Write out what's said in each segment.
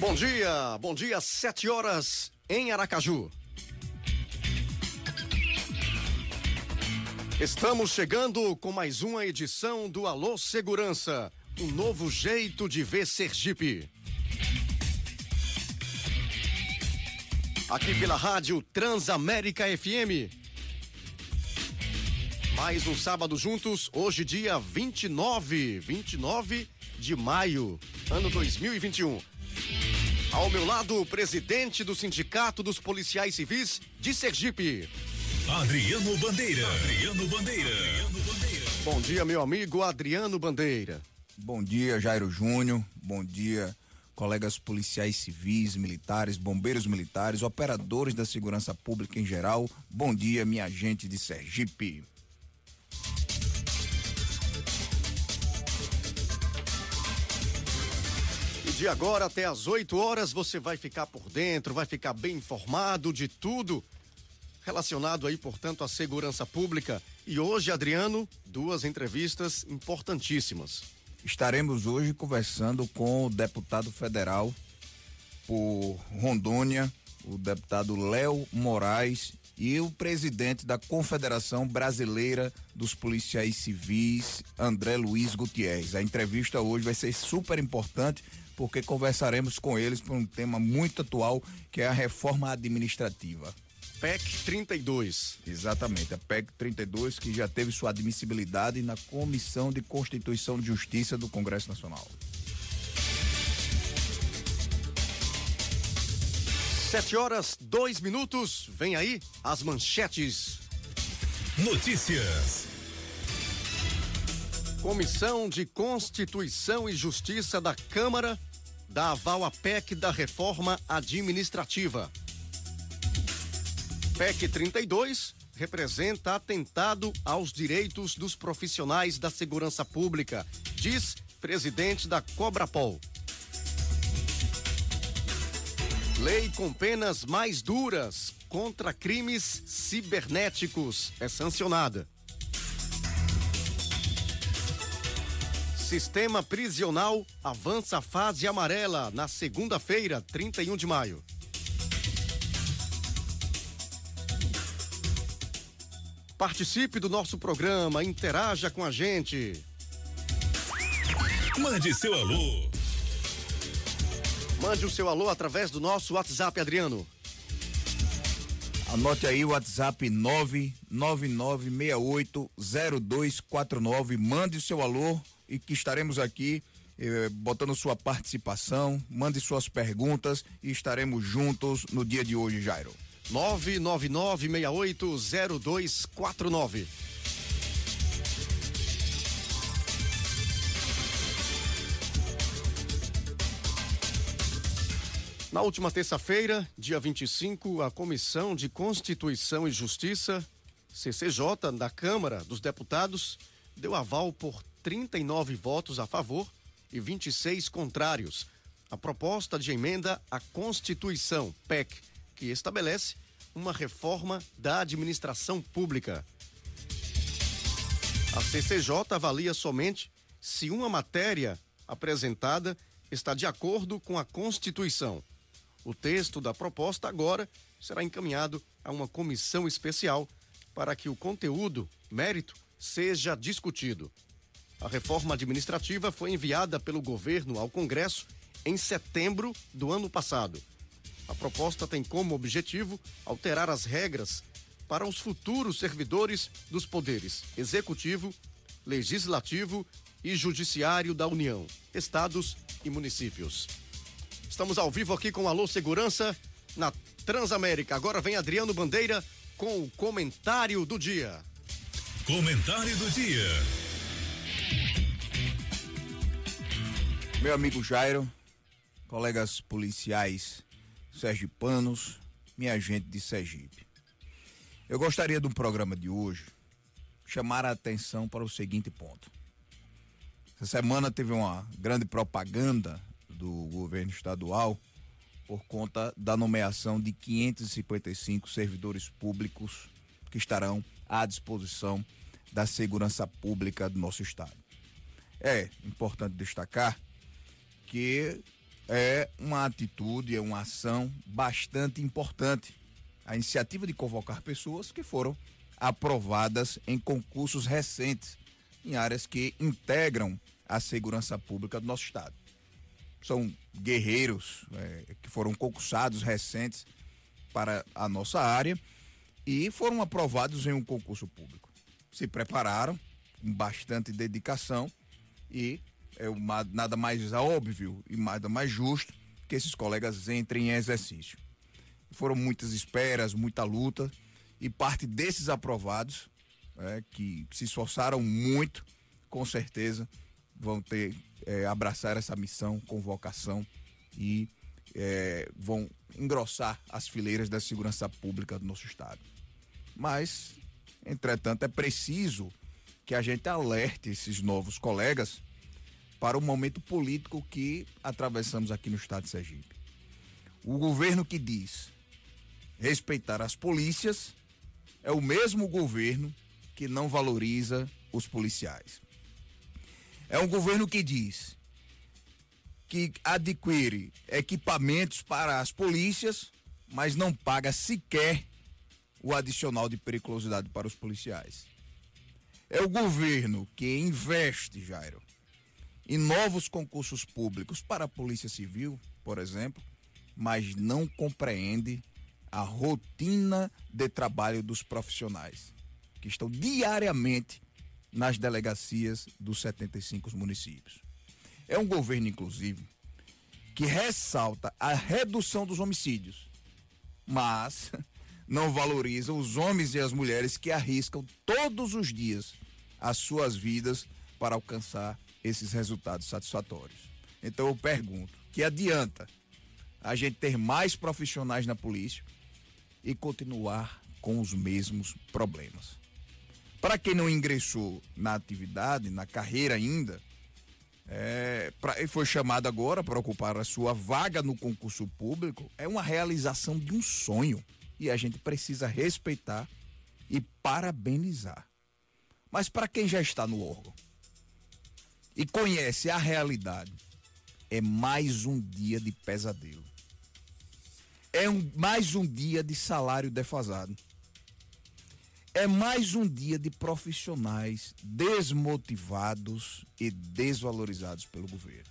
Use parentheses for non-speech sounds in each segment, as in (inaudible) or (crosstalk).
Bom dia, bom dia, sete horas em Aracaju. Estamos chegando com mais uma edição do Alô Segurança, um novo jeito de ver Sergipe. Aqui pela rádio Transamérica FM. Mais um sábado juntos, hoje dia 29, 29 de maio, ano 2021. Ao meu lado, o presidente do Sindicato dos Policiais Civis de Sergipe. Adriano Bandeira. Adriano Bandeira. Adriano Bandeira. Bom dia, meu amigo Adriano Bandeira. Bom dia, Jairo Júnior. Bom dia, colegas policiais civis, militares, bombeiros militares, operadores da segurança pública em geral. Bom dia, minha gente de Sergipe. De agora até às 8 horas você vai ficar por dentro, vai ficar bem informado de tudo relacionado aí, portanto, à segurança pública. E hoje, Adriano, duas entrevistas importantíssimas. Estaremos hoje conversando com o deputado federal por Rondônia, o deputado Léo Moraes e o presidente da Confederação Brasileira dos Policiais Civis, André Luiz Gutierrez. A entrevista hoje vai ser super importante porque conversaremos com eles por um tema muito atual, que é a reforma administrativa. PEC 32. Exatamente, a PEC 32 que já teve sua admissibilidade na Comissão de Constituição e Justiça do Congresso Nacional. Sete horas, dois minutos. Vem aí as manchetes. Notícias. Comissão de Constituição e Justiça da Câmara dá aval à PEC da reforma administrativa. PEC 32 representa atentado aos direitos dos profissionais da segurança pública, diz presidente da Cobrapol. Lei com penas mais duras contra crimes cibernéticos é sancionada. Sistema prisional avança a fase amarela na segunda-feira, 31 de maio. Participe do nosso programa, interaja com a gente. Mande seu alô. Mande o seu alô através do nosso WhatsApp, Adriano. Anote aí o WhatsApp 999680249. Mande o seu alô e que estaremos aqui eh, botando sua participação. Mande suas perguntas e estaremos juntos no dia de hoje, Jairo. 999680249. Na última terça-feira, dia 25, a Comissão de Constituição e Justiça, CCJ, da Câmara dos Deputados, deu aval por 39 votos a favor e 26 contrários à proposta de emenda à Constituição, PEC, que estabelece uma reforma da administração pública. A CCJ avalia somente se uma matéria apresentada está de acordo com a Constituição. O texto da proposta agora será encaminhado a uma comissão especial para que o conteúdo, mérito, seja discutido. A reforma administrativa foi enviada pelo governo ao Congresso em setembro do ano passado. A proposta tem como objetivo alterar as regras para os futuros servidores dos poderes executivo, legislativo e judiciário da União, estados e municípios. Estamos ao vivo aqui com Alô Segurança na Transamérica. Agora vem Adriano Bandeira com o comentário do dia. Comentário do dia. Meu amigo Jairo, colegas policiais sergipanos, minha gente de Sergipe. Eu gostaria do programa de hoje chamar a atenção para o seguinte ponto. Essa semana teve uma grande propaganda do governo estadual por conta da nomeação de 555 servidores públicos que estarão à disposição da segurança pública do nosso estado. É importante destacar que é uma atitude, é uma ação bastante importante. A iniciativa de convocar pessoas que foram aprovadas em concursos recentes em áreas que integram a segurança pública do nosso estado. São guerreiros é, que foram concursados recentes para a nossa área e foram aprovados em um concurso público. Se prepararam com bastante dedicação e é uma, nada mais óbvio e nada mais justo que esses colegas entrem em exercício. Foram muitas esperas, muita luta e parte desses aprovados, é, que se esforçaram muito, com certeza vão ter é, abraçar essa missão, convocação e é, vão engrossar as fileiras da segurança pública do nosso estado. Mas, entretanto, é preciso que a gente alerte esses novos colegas para o momento político que atravessamos aqui no estado de Sergipe. O governo que diz respeitar as polícias é o mesmo governo que não valoriza os policiais. É um governo que diz que adquire equipamentos para as polícias, mas não paga sequer o adicional de periculosidade para os policiais. É o governo que investe, Jairo, em novos concursos públicos para a Polícia Civil, por exemplo, mas não compreende a rotina de trabalho dos profissionais que estão diariamente nas delegacias dos 75 municípios. É um governo, inclusive, que ressalta a redução dos homicídios, mas (laughs) não valoriza os homens e as mulheres que arriscam todos os dias as suas vidas para alcançar esses resultados satisfatórios. Então eu pergunto: que adianta a gente ter mais profissionais na polícia e continuar com os mesmos problemas? Para quem não ingressou na atividade, na carreira ainda, é, pra, e foi chamado agora para ocupar a sua vaga no concurso público, é uma realização de um sonho. E a gente precisa respeitar e parabenizar. Mas para quem já está no órgão, e conhece a realidade, é mais um dia de pesadelo. É um, mais um dia de salário defasado. É mais um dia de profissionais desmotivados e desvalorizados pelo governo.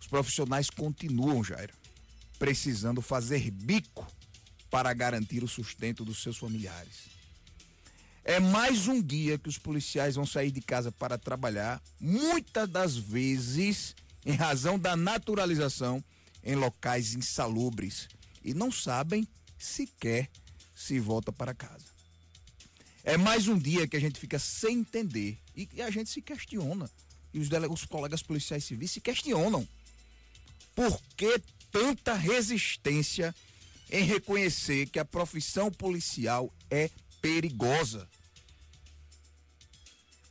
Os profissionais continuam, Jair, precisando fazer bico para garantir o sustento dos seus familiares. É mais um dia que os policiais vão sair de casa para trabalhar, muitas das vezes em razão da naturalização em locais insalubres e não sabem sequer se volta para casa. É mais um dia que a gente fica sem entender e a gente se questiona. E os, os colegas policiais civis se questionam. Por que tanta resistência em reconhecer que a profissão policial é perigosa?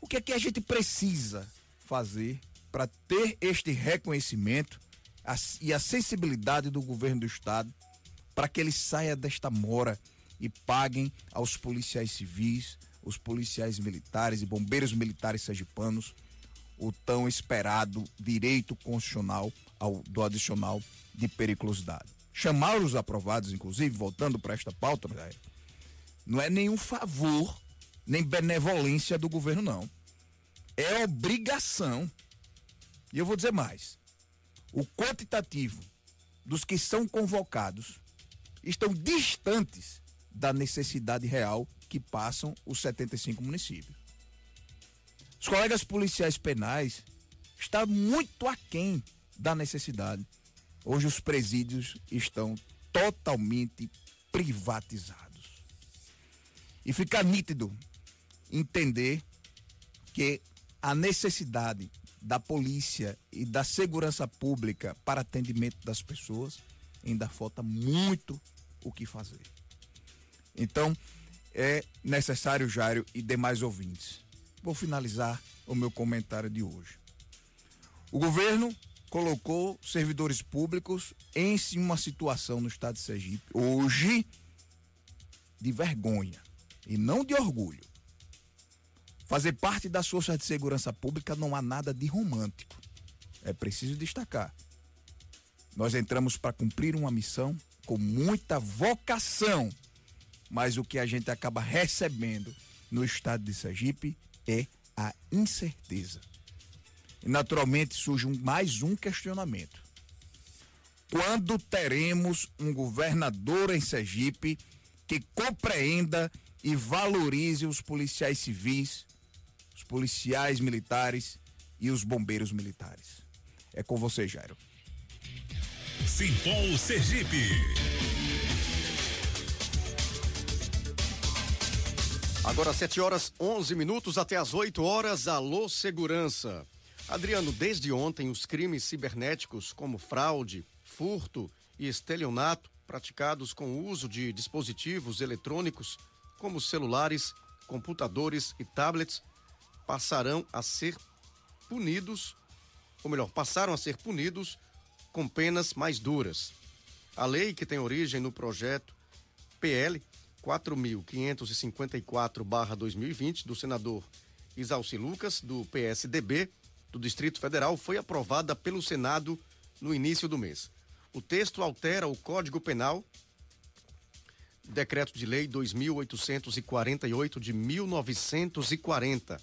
O que é que a gente precisa fazer para ter este reconhecimento e a sensibilidade do governo do estado para que ele saia desta mora e paguem aos policiais civis, os policiais militares e bombeiros militares sergipanos o tão esperado direito constitucional ao, do adicional de periculosidade. Chamar os aprovados, inclusive, voltando para esta pauta, não é nenhum favor nem benevolência do governo, não. É obrigação. E eu vou dizer mais: o quantitativo dos que são convocados estão distantes da necessidade real que passam os 75 municípios. Os colegas policiais penais estão muito aquém da necessidade. Hoje os presídios estão totalmente privatizados. E fica nítido entender que a necessidade da polícia e da segurança pública para atendimento das pessoas, ainda falta muito o que fazer. Então, é necessário, Jairo e demais ouvintes. Vou finalizar o meu comentário de hoje. O governo colocou servidores públicos em uma situação no estado de Sergipe hoje de vergonha e não de orgulho. Fazer parte das forças de segurança pública não há nada de romântico. É preciso destacar. Nós entramos para cumprir uma missão com muita vocação, mas o que a gente acaba recebendo no estado de Sergipe é a incerteza. E naturalmente surge um, mais um questionamento. Quando teremos um governador em Sergipe que compreenda e valorize os policiais civis, os policiais militares e os bombeiros militares? É com você, Jairo. Simpol Sergipe. Agora 7 horas 11 minutos até as 8 horas. Alô Segurança. Adriano, desde ontem os crimes cibernéticos como fraude, furto e estelionato praticados com o uso de dispositivos eletrônicos como celulares, computadores e tablets passarão a ser punidos, ou melhor, passaram a ser punidos com penas mais duras. A lei que tem origem no projeto PL 4.554-2020 do senador Isalci Lucas, do PSDB, do Distrito Federal, foi aprovada pelo Senado no início do mês. O texto altera o Código Penal, Decreto de Lei 2848 de 1940,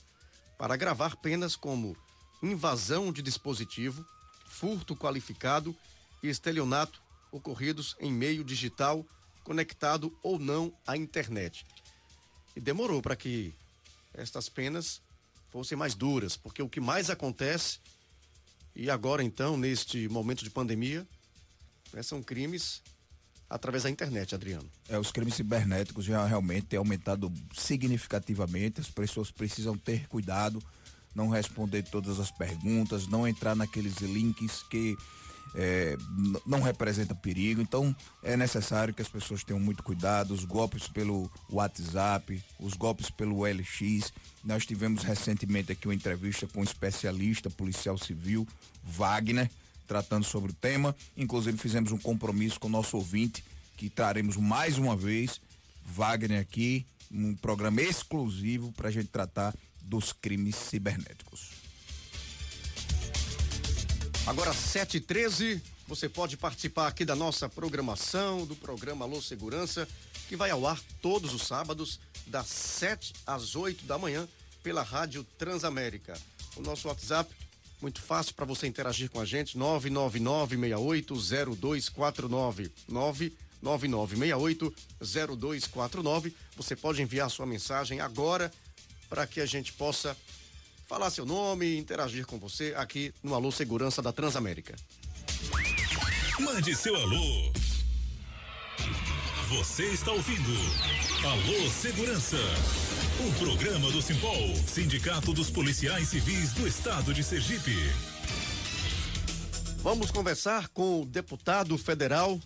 para agravar penas como invasão de dispositivo, furto qualificado e estelionato ocorridos em meio digital conectado ou não à internet. E demorou para que estas penas fossem mais duras, porque o que mais acontece, e agora então, neste momento de pandemia, né, são crimes através da internet, Adriano. É, os crimes cibernéticos já realmente têm aumentado significativamente, as pessoas precisam ter cuidado, não responder todas as perguntas, não entrar naqueles links que é, não representa perigo. Então é necessário que as pessoas tenham muito cuidado. Os golpes pelo WhatsApp, os golpes pelo LX. Nós tivemos recentemente aqui uma entrevista com um especialista policial civil, Wagner, tratando sobre o tema. Inclusive fizemos um compromisso com o nosso ouvinte que traremos mais uma vez Wagner aqui, um programa exclusivo para a gente tratar dos crimes cibernéticos. Agora 7h13, você pode participar aqui da nossa programação, do programa Alô Segurança, que vai ao ar todos os sábados, das 7 às 8 da manhã, pela Rádio Transamérica. O nosso WhatsApp, muito fácil para você interagir com a gente, 999680249. 999680249. Você pode enviar sua mensagem agora para que a gente possa falar seu nome, interagir com você aqui no Alô Segurança da Transamérica. Mande seu alô. Você está ouvindo Alô Segurança, um programa do Simpol, Sindicato dos Policiais Civis do Estado de Sergipe. Vamos conversar com o deputado federal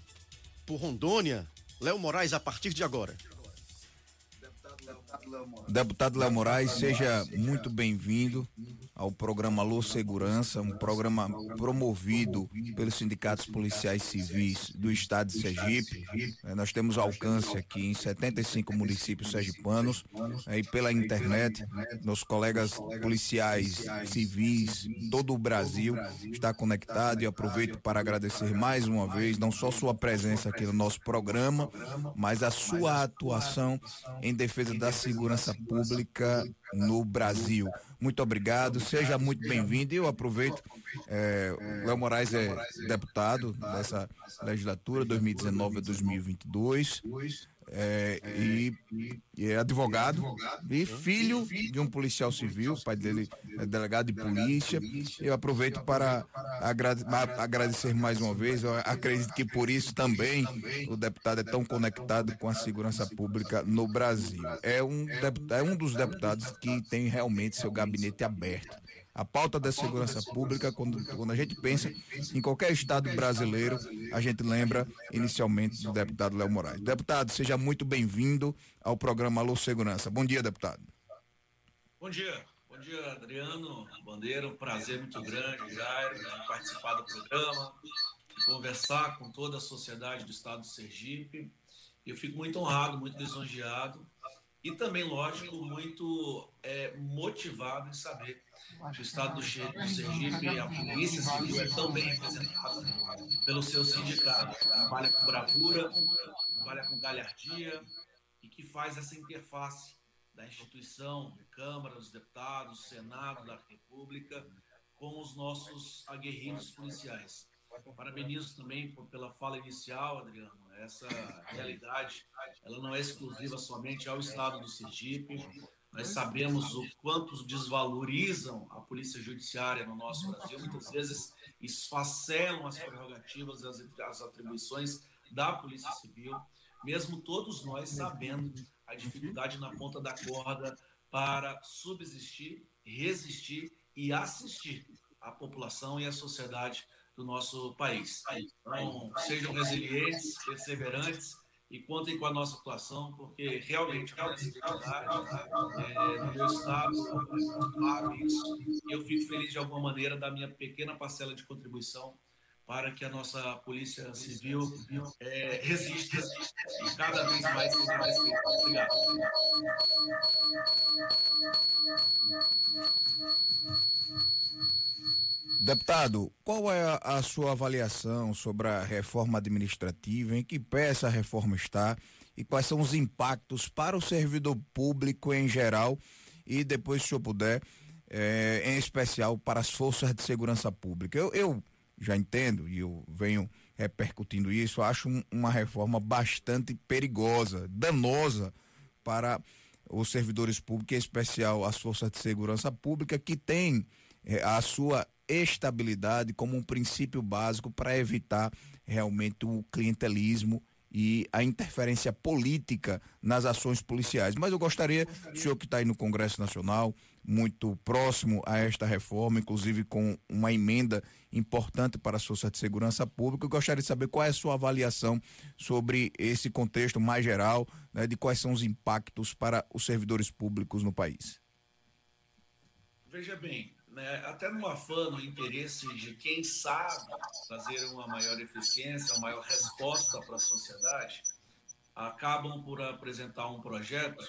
por Rondônia, Léo Moraes, a partir de agora. Deputado Léo Moraes, seja muito bem-vindo ao programa Alô Segurança, um programa promovido pelos sindicatos policiais civis do estado de Sergipe. É, nós temos alcance aqui em 75 municípios sergipanos é, e pela internet, meus colegas policiais civis, todo o Brasil está conectado e aproveito para agradecer mais uma vez, não só sua presença aqui no nosso programa, mas a sua atuação em defesa da segurança pública no Brasil. Muito obrigado, seja muito bem-vindo. E eu aproveito, é, Léo Moraes é deputado dessa legislatura 2019 a 2022 é, e, e, é advogado e filho de um policial civil, pai dele é delegado de polícia. Eu aproveito para agradecer mais uma vez. Eu acredito que por isso também o deputado é tão conectado com a segurança pública no Brasil. É um, é um dos deputados que tem realmente seu gabinete aberto A pauta da segurança pública, quando, quando a gente pensa em qualquer estado brasileiro, a gente lembra inicialmente do deputado Léo Moraes. Deputado, seja muito bem-vindo ao programa Alô Segurança. Bom dia, deputado. Bom dia. Bom dia, Adriano Bandeira. Um prazer muito grande, Jairo, de participar do programa, de conversar com toda a sociedade do estado do Sergipe. Eu fico muito honrado, muito lisonjeado e também, lógico, muito é, motivado em saber que o Estado do Sergipe, a Polícia Civil, é tão bem representada pelo seu sindicato. Trabalha com bravura, trabalha com galhardia e que faz essa interface da instituição, Câmara dos Deputados, Senado da República, com os nossos aguerridos policiais. Parabenizo também pela fala inicial, Adriano. Essa realidade, ela não é exclusiva somente ao estado do Sergipe. Nós sabemos o quanto desvalorizam a polícia judiciária no nosso Brasil. Muitas vezes esfacelam as prerrogativas e as atribuições da Polícia Civil, mesmo todos nós sabendo a dificuldade na ponta da corda para subsistir, resistir e assistir a população e a sociedade do nosso país. Então, sejam resilientes, perseverantes e contem com a nossa atuação, porque realmente é uma necessidade é, no meu estado, claro isso, e eu fico feliz de alguma maneira da minha pequena parcela de contribuição para que a nossa Polícia Civil é, resista e cada vez mais. Obrigado. Deputado, qual é a, sua avaliação sobre a reforma administrativa? Em que pé essa reforma está? E quais são os impactos para o servidor público em geral? E depois, se eu puder, é, em especial para as forças de segurança pública. Eu, eu já entendo e eu venho repercutindo isso, acho um, uma reforma bastante perigosa, danosa para os servidores públicos, em especial as forças de segurança pública, que têm é, a sua estabilidade como um princípio básico para evitar realmente o clientelismo e a interferência política nas ações policiais. Mas eu gostaria, senhor que está aí no Congresso Nacional, muito próximo a esta reforma, inclusive com uma emenda importante para a Força de Segurança Pública, eu gostaria de saber qual é a sua avaliação sobre esse contexto mais geral, né, de quais são os impactos para os servidores públicos no país. Veja bem, né, até no afã, no interesse de quem sabe fazer uma maior eficiência, uma maior resposta para a sociedade, acabam por apresentar um projeto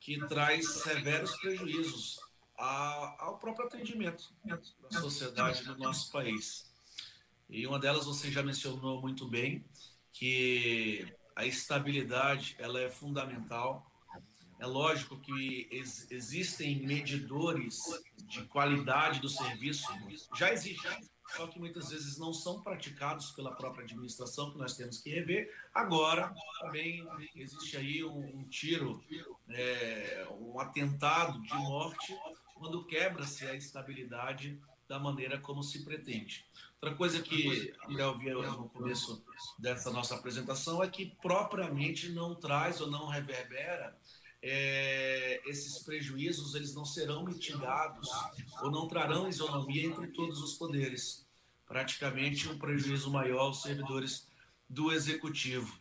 que traz severos prejuízos ao próprio atendimento da sociedade do nosso país. E uma delas você já mencionou muito bem, que a estabilidade ela é fundamental é lógico que ex existem medidores de qualidade do serviço, já existem, só que muitas vezes não são praticados pela própria administração, que nós temos que rever. Agora, também existe aí um, um tiro, é, um atentado de morte, quando quebra-se a estabilidade da maneira como se pretende. Outra coisa que até eu vi no começo dessa nossa apresentação é que propriamente não traz ou não reverbera é, esses prejuízos eles não serão mitigados ou não trarão isonomia entre todos os poderes. Praticamente um prejuízo maior aos servidores do executivo.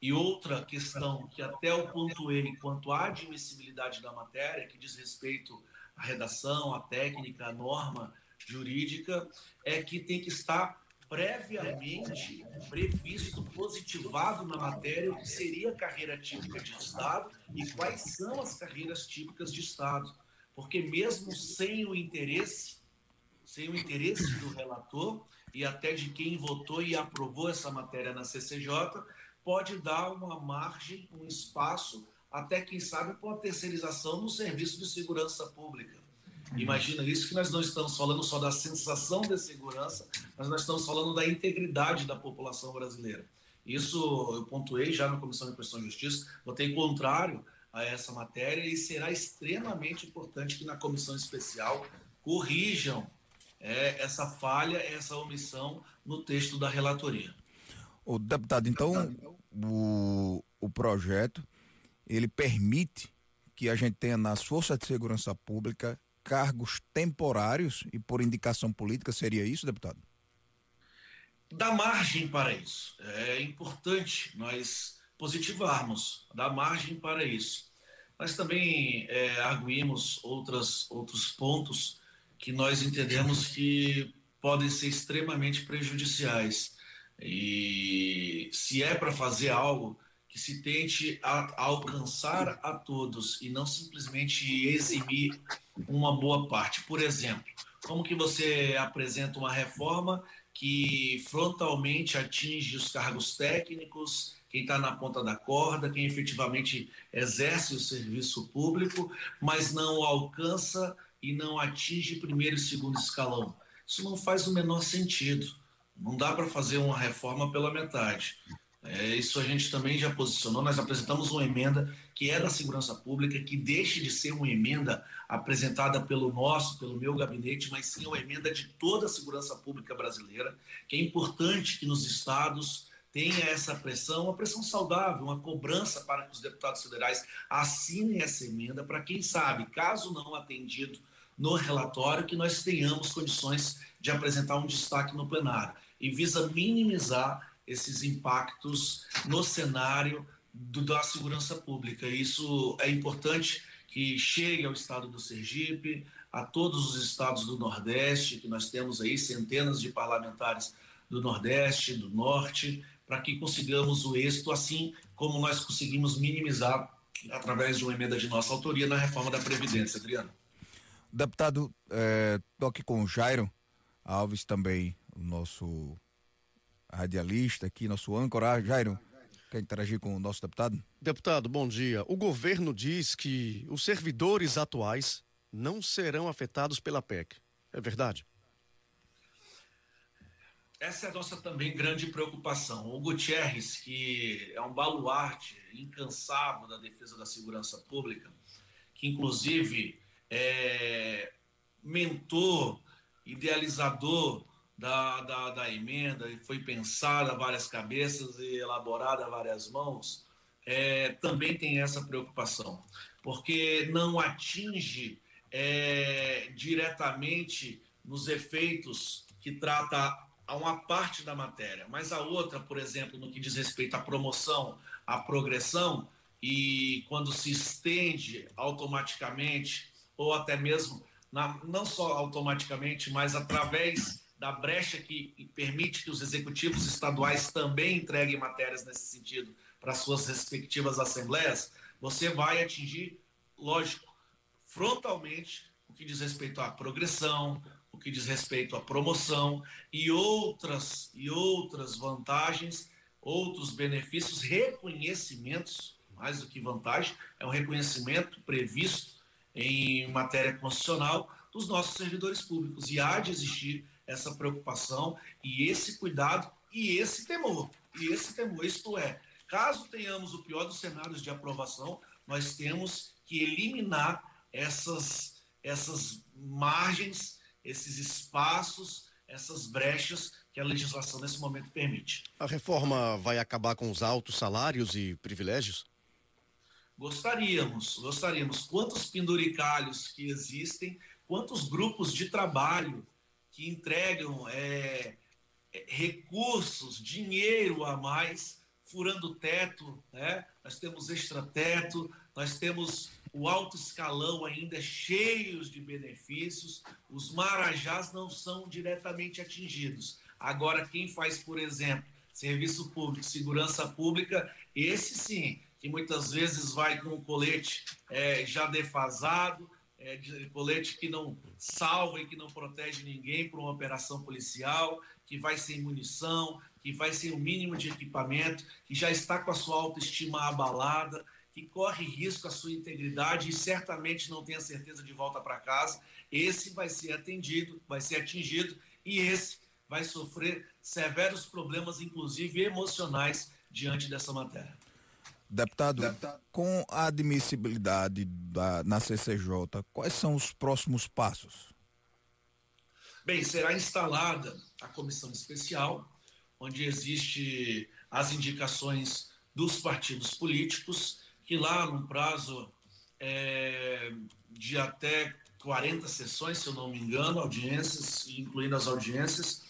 E outra questão que até o ponto E, quanto à admissibilidade da matéria, que diz respeito à redação, à técnica, à norma jurídica, é que tem que estar previamente previsto, positivado na matéria o que seria a carreira típica de Estado e quais são as carreiras típicas de Estado. Porque mesmo sem o interesse, sem o interesse do relator e até de quem votou e aprovou essa matéria na CCJ, pode dar uma margem, um espaço, até quem sabe para uma terceirização no serviço de segurança pública. Imagina isso que nós não estamos falando só da sensação de segurança, mas nós estamos falando da integridade da população brasileira. Isso eu pontuei já na Comissão de Constituição e Justiça, votei contrário a essa matéria e será extremamente importante que na comissão especial corrijam é, essa falha, essa omissão no texto da relatoria. O deputado, então, o, o projeto ele permite que a gente tenha nas forças de segurança pública cargos temporários e por indicação política, seria isso, deputado? Dá margem para isso. É importante nós positivarmos, dá margem para isso. Nós também é, arguímos outras, outros pontos que nós entendemos que podem ser extremamente prejudiciais. E se é para fazer algo, que se tente a, a alcançar a todos e não simplesmente eximir uma boa parte. Por exemplo, como que você apresenta uma reforma que frontalmente atinge os cargos técnicos, quem está na ponta da corda, quem efetivamente exerce o serviço público, mas não alcança e não atinge primeiro e segundo escalão. Isso não faz o menor sentido. Não dá para fazer uma reforma pela metade. É, isso a gente também já posicionou. Nós apresentamos uma emenda que é da segurança pública, que deixe de ser uma emenda apresentada pelo nosso, pelo meu gabinete, mas sim uma emenda de toda a segurança pública brasileira, que é importante que nos estados tenha essa pressão, uma pressão saudável, uma cobrança para que os deputados federais assinem essa emenda, para quem sabe, caso não atendido no relatório, que nós tenhamos condições de apresentar um destaque no plenário, e visa minimizar esses impactos no cenário do, da segurança pública. Isso é importante que chegue ao estado do Sergipe, a todos os estados do Nordeste, que nós temos aí centenas de parlamentares do Nordeste, do Norte, para que consigamos o êxito, assim como nós conseguimos minimizar através de uma emenda de nossa autoria na reforma da Previdência, Adriano. Deputado, é, toque com o Jairo Alves também, o nosso radialista aqui, nosso âncora. Jairo, quer interagir com o nosso deputado? Deputado, bom dia. O governo diz que os servidores atuais não serão afetados pela PEC. É verdade? Essa é a nossa também grande preocupação. O Gutierrez, que é um baluarte incansável da defesa da segurança pública, que inclusive é mentor, idealizador da, da, da emenda e foi pensada várias cabeças e elaborada várias mãos, é, também tem essa preocupação, porque não atinge é, diretamente nos efeitos que trata a uma parte da matéria, mas a outra, por exemplo, no que diz respeito à promoção, à progressão, e quando se estende automaticamente, ou até mesmo, na, não só automaticamente, mas através da brecha que permite que os executivos estaduais também entreguem matérias nesse sentido para suas respectivas assembleias, você vai atingir, lógico, frontalmente o que diz respeito à progressão, o que diz respeito à promoção e outras e outras vantagens, outros benefícios, reconhecimentos, mais do que vantagem, é um reconhecimento previsto em matéria constitucional dos nossos servidores públicos. E há de existir essa preocupação e esse cuidado e esse temor. E esse temor, isto é, caso tenhamos o pior dos cenários de aprovação, nós temos que eliminar essas, essas margens, esses espaços, essas brechas que a legislação nesse momento permite. A reforma vai acabar com os altos salários e privilégios? Gostaríamos, gostaríamos. Quantos penduricalhos que existem, quantos grupos de trabalho que entregam é, é, recursos, dinheiro a mais, furando teto, né? nós temos extrateto, nós temos o alto escalão ainda cheios de benefícios, os marajás não são diretamente atingidos. Agora, quem faz, por exemplo, serviço público, segurança pública, esse sim, que muitas vezes vai com o colete é, já defasado, é, de colete que não salva e que não protege ninguém para uma operação policial, que vai sem munição, que vai sem o mínimo de equipamento, que já está com a sua autoestima abalada, que corre risco à sua integridade e certamente não tem a certeza de volta para casa, esse vai ser atendido, vai ser atingido e esse vai sofrer severos problemas, inclusive emocionais, diante dessa matéria. Deputado, Deputado, com a admissibilidade da, na CCJ, quais são os próximos passos? Bem, será instalada a comissão especial, onde existe as indicações dos partidos políticos, que lá no prazo é, de até 40 sessões, se eu não me engano, audiências, incluindo as audiências.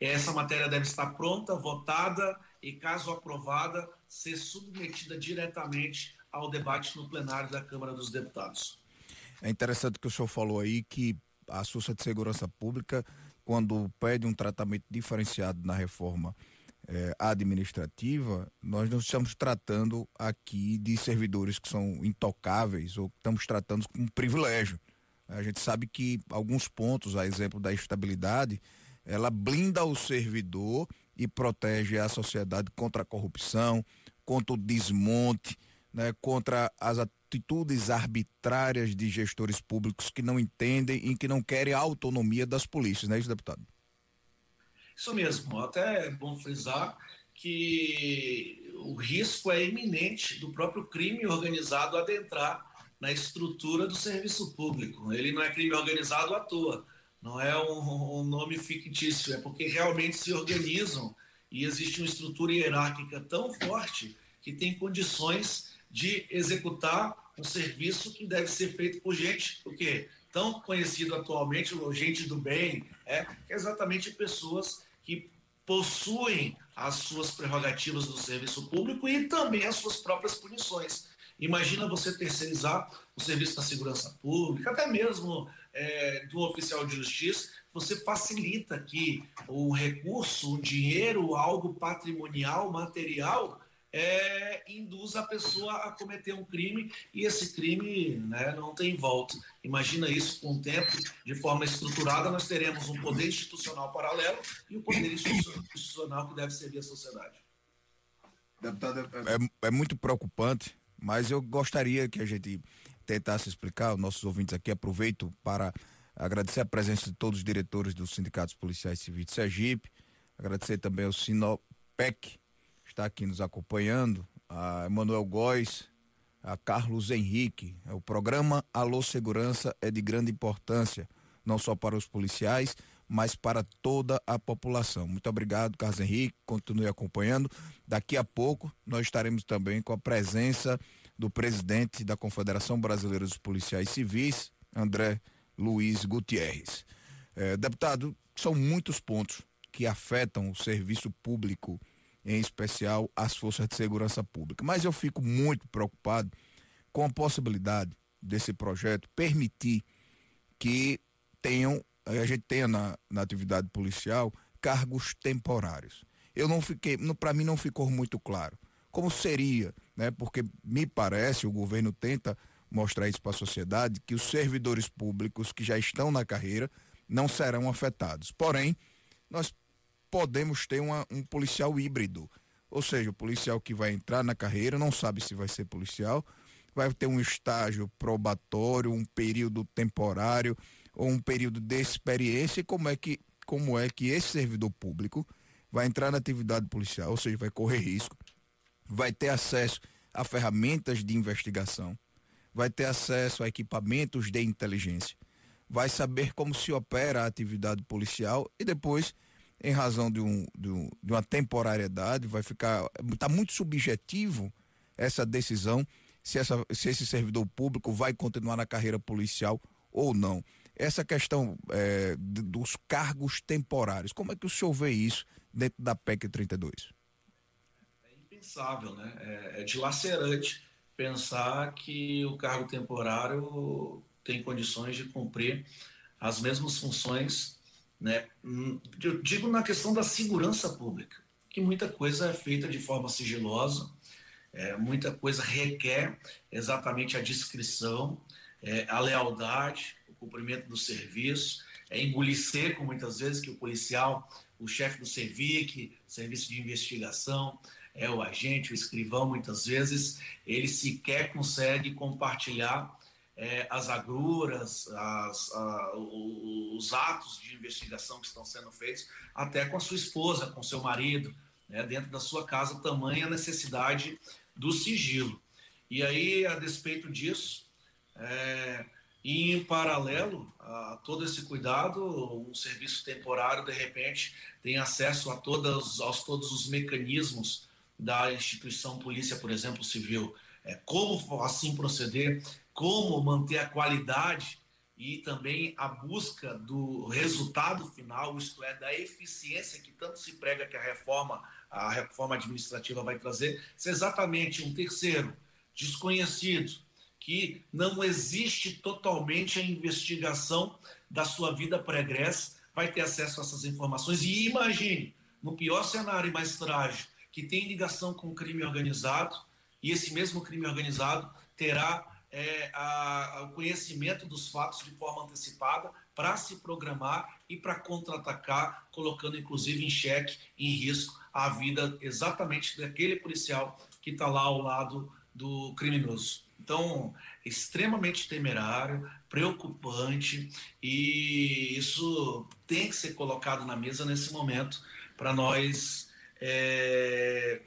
Essa matéria deve estar pronta, votada e, caso aprovada, ser submetida diretamente ao debate no plenário da Câmara dos Deputados. É interessante que o senhor falou aí que a Força de Segurança Pública, quando pede um tratamento diferenciado na reforma eh, administrativa, nós não estamos tratando aqui de servidores que são intocáveis ou estamos tratando com privilégio. A gente sabe que alguns pontos, a exemplo da estabilidade, ela blinda o servidor e protege a sociedade contra a corrupção, contra o desmonte, né, contra as atitudes arbitrárias de gestores públicos que não entendem e que não querem a autonomia das polícias, não é isso, deputado? Isso mesmo, até é bom frisar que o risco é iminente do próprio crime organizado adentrar na estrutura do serviço público. Ele não é crime organizado à toa, não é um, um nome fictício, é porque realmente se organizam e existe uma estrutura hierárquica tão forte que tem condições de executar um serviço que deve ser feito por gente, o quê? Tão conhecido atualmente, gente do bem, é, é exatamente pessoas que possuem as suas prerrogativas do serviço público e também as suas próprias punições. Imagina você terceirizar o serviço da segurança pública, até mesmo é, do oficial de justiça, você facilita que o recurso, o dinheiro, algo patrimonial, material, é, a pessoa a cometer um crime e esse crime né, não tem volta. Imagina isso com o tempo, de forma estruturada, nós teremos um poder institucional paralelo e o um poder institucional que deve servir a sociedade. É, é muito preocupante mas eu gostaria que a gente tentasse explicar, os nossos ouvintes aqui, aproveito para agradecer a presença de todos os diretores dos sindicatos policiais civis de Sergipe, agradecer também ao Sinopec, que está aqui nos acompanhando, a Emanuel Góes, a Carlos Henrique. O programa Alô Segurança é de grande importância, não só para os policiais, mas para toda a população. Muito obrigado, Carlos Henrique, continue acompanhando. Daqui a pouco nós estaremos também com a presença do presidente da Confederação Brasileira dos Policiais Civis, André Luiz Gutierrez. É, deputado, são muitos pontos que afetam o serviço público, em especial as forças de segurança pública. Mas eu fico muito preocupado com a possibilidade desse projeto permitir que tenham a gente tenha na, na atividade policial cargos temporários. Eu não fiquei, para mim não ficou muito claro como seria, né? Porque me parece o governo tenta mostrar isso para a sociedade que os servidores públicos que já estão na carreira não serão afetados. Porém, nós podemos ter uma, um policial híbrido, ou seja, o policial que vai entrar na carreira não sabe se vai ser policial, vai ter um estágio probatório, um período temporário ou um período de experiência e como é que, como é que esse servidor público vai entrar na atividade policial, ou seja, vai correr risco, vai ter acesso a ferramentas de investigação, vai ter acesso a equipamentos de inteligência, vai saber como se opera a atividade policial e depois, em razão de, um, de, um, de uma temporariedade, vai ficar. Está muito subjetivo essa decisão se, essa, se esse servidor público vai continuar na carreira policial ou não. Essa questão é, dos cargos temporários, como é que o senhor vê isso dentro da PEC 32? É impensável, né? É, é dilacerante pensar que o cargo temporário tem condições de cumprir as mesmas funções, né? Eu digo na questão da segurança pública, que muita coisa é feita de forma sigilosa, é, muita coisa requer exatamente a discrição, é, a lealdade, cumprimento do serviço, é engolir seco muitas vezes que o policial, o chefe do SEVIC, serviço de investigação, é o agente, o escrivão, muitas vezes, ele sequer consegue compartilhar é, as agruras, as, a, os atos de investigação que estão sendo feitos, até com a sua esposa, com seu marido, né, dentro da sua casa, tamanha necessidade do sigilo. E aí, a despeito disso, é, e, em paralelo a todo esse cuidado, um serviço temporário, de repente, tem acesso a todas, aos todos os mecanismos da instituição polícia, por exemplo, civil. É, como assim proceder, como manter a qualidade e também a busca do resultado final, isto é, da eficiência que tanto se prega que a reforma, a reforma administrativa vai trazer, se exatamente um terceiro desconhecido que não existe totalmente a investigação da sua vida pregressa, vai ter acesso a essas informações. E imagine, no pior cenário e mais trágico, que tem ligação com o crime organizado, e esse mesmo crime organizado terá é, a, o conhecimento dos fatos de forma antecipada para se programar e para contra-atacar, colocando inclusive em xeque, em risco, a vida exatamente daquele policial que está lá ao lado do criminoso. Então, extremamente temerário, preocupante, e isso tem que ser colocado na mesa nesse momento para nós é,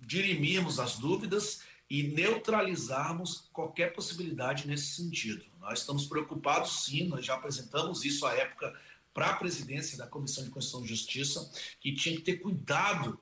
dirimirmos as dúvidas e neutralizarmos qualquer possibilidade nesse sentido. Nós estamos preocupados, sim, nós já apresentamos isso à época para a presidência da Comissão de Constituição e Justiça, que tinha que ter cuidado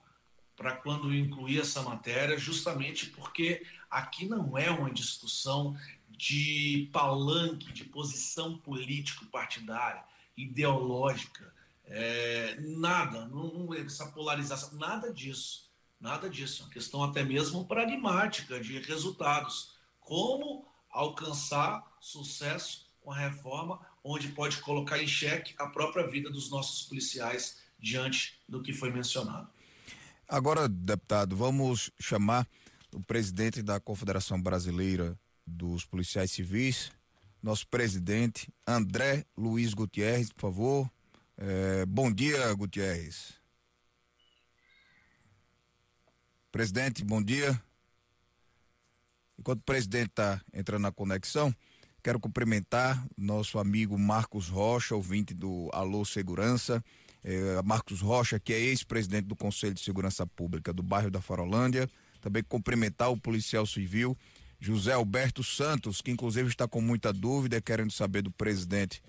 para quando incluir essa matéria, justamente porque aqui não é uma discussão de palanque, de posição político-partidária, ideológica, é, nada, não, essa polarização, nada disso. Nada disso. É uma questão até mesmo pragmática de resultados. Como alcançar sucesso com a reforma, onde pode colocar em xeque a própria vida dos nossos policiais diante do que foi mencionado. Agora, deputado, vamos chamar o presidente da Confederação Brasileira dos Policiais Civis, nosso presidente, André Luiz Gutierrez, por favor. É, bom dia, Gutierrez. Presidente, bom dia. Enquanto o presidente está entrando na conexão, quero cumprimentar nosso amigo Marcos Rocha, ouvinte do Alô Segurança. É, Marcos Rocha, que é ex-presidente do Conselho de Segurança Pública do bairro da Farolândia. Também cumprimentar o policial civil José Alberto Santos, que inclusive está com muita dúvida, querendo saber do presidente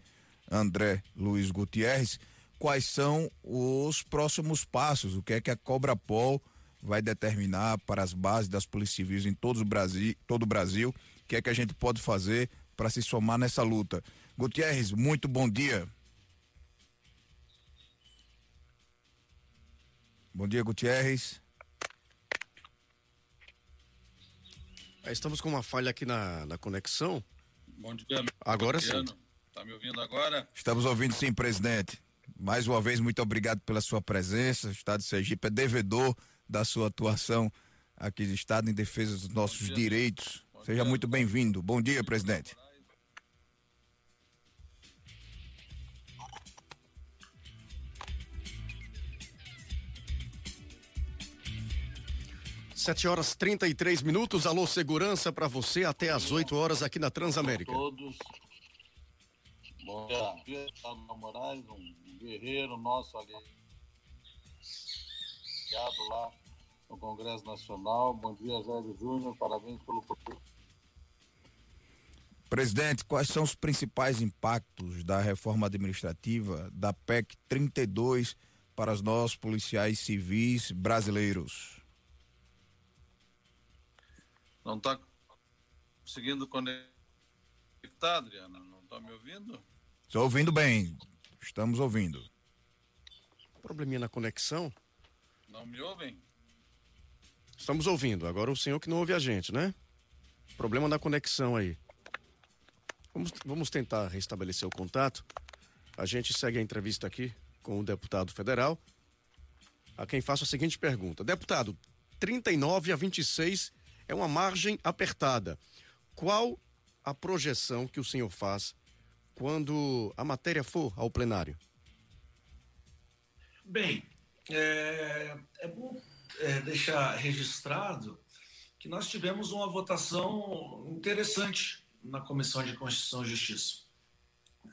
André Luiz Gutierrez, quais são os próximos passos, o que é que a Cobra Pol vai determinar para as bases das polícias civis em todo o Brasil, todo o Brasil, o que é que a gente pode fazer para se somar nessa luta. Gutierrez, muito bom dia. Bom dia, Gutierrez. Estamos com uma falha aqui na, na conexão. Bom dia. Agora sim. Está me ouvindo agora? Estamos ouvindo sim, presidente. Mais uma vez, muito obrigado pela sua presença. O Estado de Sergipe é devedor da sua atuação aqui do Estado em defesa dos nossos dia, direitos. Seja dia, muito bem-vindo. Bom dia, presidente. Sete horas trinta e três minutos. Alô, segurança para você até às 8 horas aqui na Transamérica. Todos. Bom dia, Moraes, um guerreiro nosso ali lá no Congresso Nacional. Bom dia, Jair Júnior, parabéns pelo Presidente, quais são os principais impactos da reforma administrativa da PEC 32 para os nossos policiais civis brasileiros? Não está conseguindo conectar, Adriana? Não está me ouvindo? Estou ouvindo bem. Estamos ouvindo. Probleminha na conexão? Não me ouvem? Estamos ouvindo. Agora o senhor que não ouve a gente, né? Problema na conexão aí. Vamos, vamos tentar restabelecer o contato. A gente segue a entrevista aqui com o deputado federal, a quem faço a seguinte pergunta: Deputado, 39 a 26 é uma margem apertada. Qual a projeção que o senhor faz quando a matéria for ao plenário? Bem, é, é bom é, deixar registrado que nós tivemos uma votação interessante na Comissão de Constituição e Justiça,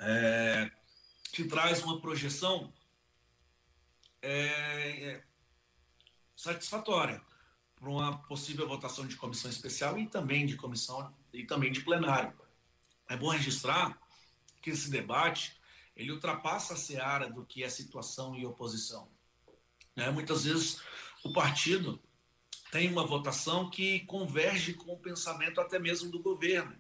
é, que traz uma projeção é, é satisfatória para uma possível votação de comissão especial e também de comissão e também de plenário. É bom registrar que esse debate ele ultrapassa a seara do que é situação e oposição. Né? Muitas vezes o partido tem uma votação que converge com o pensamento até mesmo do governo,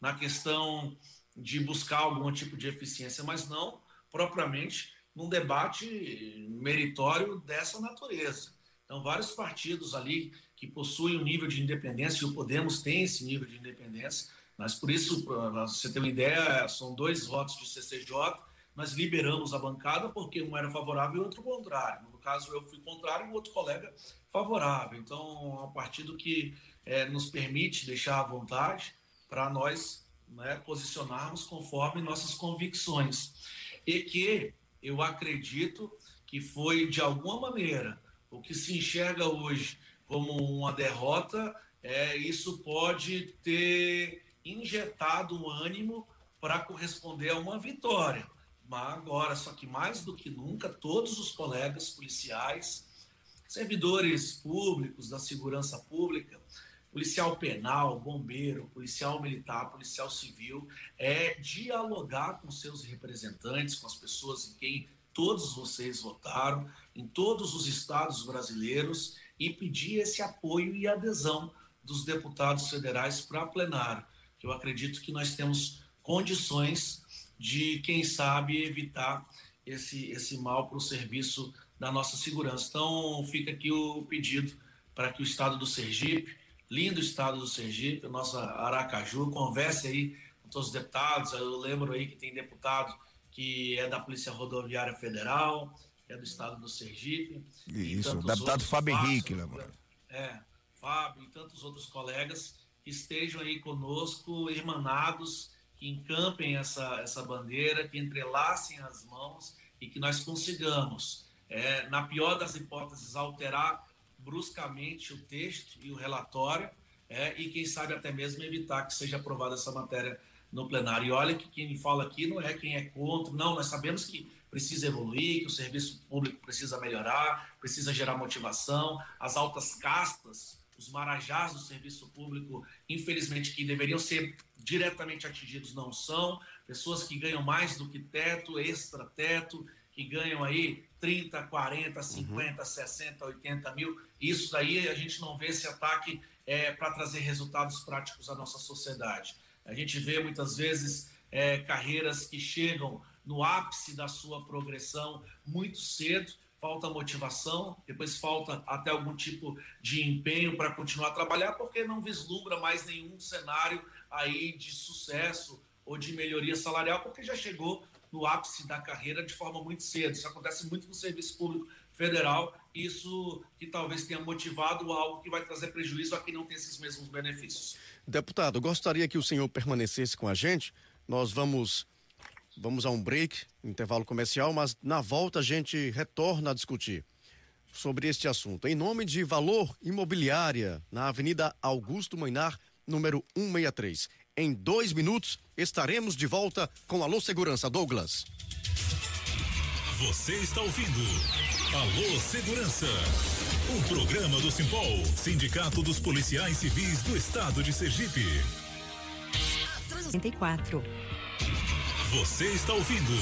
na questão de buscar algum tipo de eficiência, mas não propriamente num debate meritório dessa natureza. Então, vários partidos ali que possuem um nível de independência, e o Podemos tem esse nível de independência, mas por isso, para você ter uma ideia, são dois votos de CCJ, nós liberamos a bancada porque um era favorável e outro contrário. No caso, eu fui contrário e o outro colega favorável. Então, é um partido que é, nos permite deixar à vontade para nós né, posicionarmos conforme nossas convicções. E que eu acredito que foi, de alguma maneira, o que se enxerga hoje como uma derrota, é, isso pode ter injetado um ânimo para corresponder a uma vitória. Mas agora, só que mais do que nunca, todos os colegas policiais, servidores públicos da segurança pública, policial penal, bombeiro, policial militar, policial civil, é dialogar com seus representantes, com as pessoas em quem todos vocês votaram, em todos os estados brasileiros, e pedir esse apoio e adesão dos deputados federais para plenário, que eu acredito que nós temos condições de, quem sabe, evitar esse, esse mal para o serviço da nossa segurança. Então, fica aqui o pedido para que o estado do Sergipe, lindo estado do Sergipe, o nosso Aracaju, converse aí com todos os deputados. Eu lembro aí que tem deputado que é da Polícia Rodoviária Federal, que é do estado do Sergipe. Isso, deputado Fábio Henrique, né, É, Fábio e tantos outros colegas que estejam aí conosco, irmanados que encampem essa, essa bandeira, que entrelacem as mãos e que nós consigamos, é, na pior das hipóteses, alterar bruscamente o texto e o relatório é, e, quem sabe, até mesmo evitar que seja aprovada essa matéria no plenário. E olha que quem fala aqui não é quem é contra, não, nós sabemos que precisa evoluir, que o serviço público precisa melhorar, precisa gerar motivação, as altas castas os marajás do serviço público, infelizmente, que deveriam ser diretamente atingidos, não são. Pessoas que ganham mais do que teto, extra teto, que ganham aí 30, 40, 50, uhum. 60, 80 mil. Isso daí a gente não vê esse ataque é, para trazer resultados práticos à nossa sociedade. A gente vê muitas vezes é, carreiras que chegam no ápice da sua progressão muito cedo falta motivação, depois falta até algum tipo de empenho para continuar a trabalhar, porque não vislumbra mais nenhum cenário aí de sucesso ou de melhoria salarial, porque já chegou no ápice da carreira de forma muito cedo. Isso acontece muito no serviço público federal, isso que talvez tenha motivado algo que vai trazer prejuízo a quem não tem esses mesmos benefícios. Deputado, gostaria que o senhor permanecesse com a gente. Nós vamos Vamos a um break, intervalo comercial, mas na volta a gente retorna a discutir sobre este assunto. Em nome de Valor Imobiliária, na Avenida Augusto Mainar, número 163. Em dois minutos estaremos de volta com Alô Segurança Douglas. Você está ouvindo Alô Segurança, um programa do Simpol, Sindicato dos Policiais Civis do Estado de Sergipe. 34. Você está ouvindo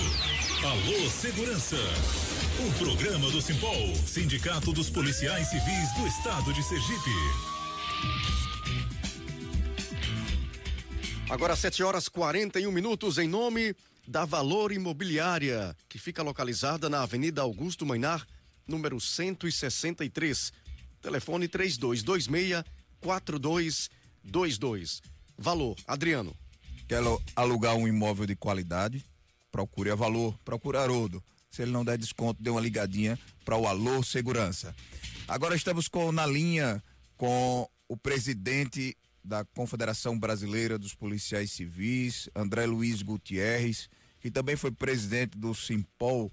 Alô Segurança, um programa do Simpol, Sindicato dos Policiais Civis do Estado de Sergipe. Agora 7 horas 41 minutos em nome da Valor Imobiliária, que fica localizada na Avenida Augusto Mainar, número 163. Telefone 3226 4222. Valor, Adriano quer alugar um imóvel de qualidade, procure a Valor, procure Haroldo. Se ele não der desconto, dê uma ligadinha para o Alô Segurança. Agora estamos com, na linha com o presidente da Confederação Brasileira dos Policiais Civis, André Luiz Gutierrez, que também foi presidente do Simpol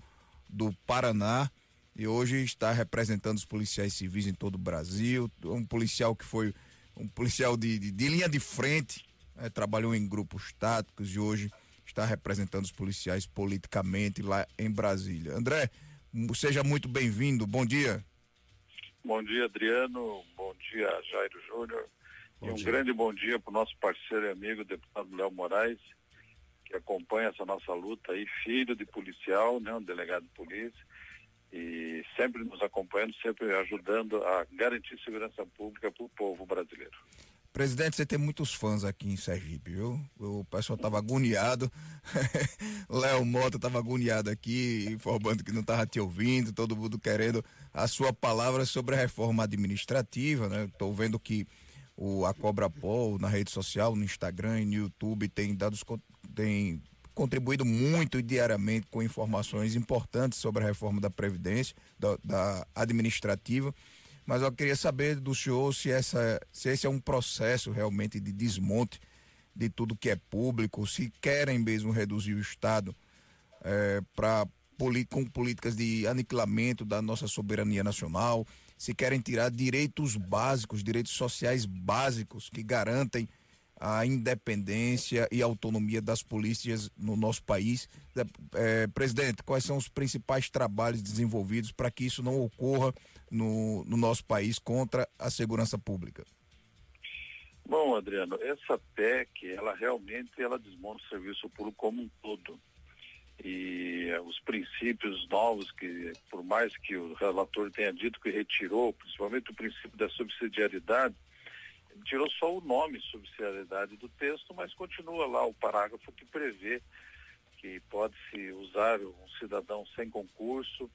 do Paraná e hoje está representando os policiais civis em todo o Brasil. Um policial que foi um policial de, de, de linha de frente é, trabalhou em grupos táticos e hoje está representando os policiais politicamente lá em Brasília. André, seja muito bem-vindo. Bom dia. Bom dia, Adriano. Bom dia, Jairo Júnior. E um dia. grande bom dia para o nosso parceiro e amigo, deputado Léo Moraes, que acompanha essa nossa luta aí, filho de policial, né, um delegado de polícia, e sempre nos acompanhando, sempre ajudando a garantir segurança pública para o povo brasileiro. Presidente, você tem muitos fãs aqui em Sergipe, viu? O pessoal tava agoniado. (laughs) Léo Mota tava agoniado aqui, informando que não tava te ouvindo, todo mundo querendo a sua palavra sobre a reforma administrativa, né? Tô vendo que o a Cobra Pol na rede social, no Instagram e no YouTube tem dados tem contribuído muito diariamente com informações importantes sobre a reforma da previdência, da, da administrativa mas eu queria saber do senhor se, essa, se esse é um processo realmente de desmonte de tudo que é público, se querem mesmo reduzir o Estado é, para com políticas de aniquilamento da nossa soberania nacional, se querem tirar direitos básicos, direitos sociais básicos que garantem a independência e autonomia das polícias no nosso país. É, presidente, quais são os principais trabalhos desenvolvidos para que isso não ocorra no, no nosso país contra a segurança pública? Bom, Adriano, essa PEC, ela realmente ela desmonta o serviço público como um todo. E eh, os princípios novos que, por mais que o relator tenha dito que retirou, principalmente o princípio da subsidiariedade, tirou só o nome subsidiariedade do texto, mas continua lá o parágrafo que prevê que pode-se usar um cidadão sem concurso,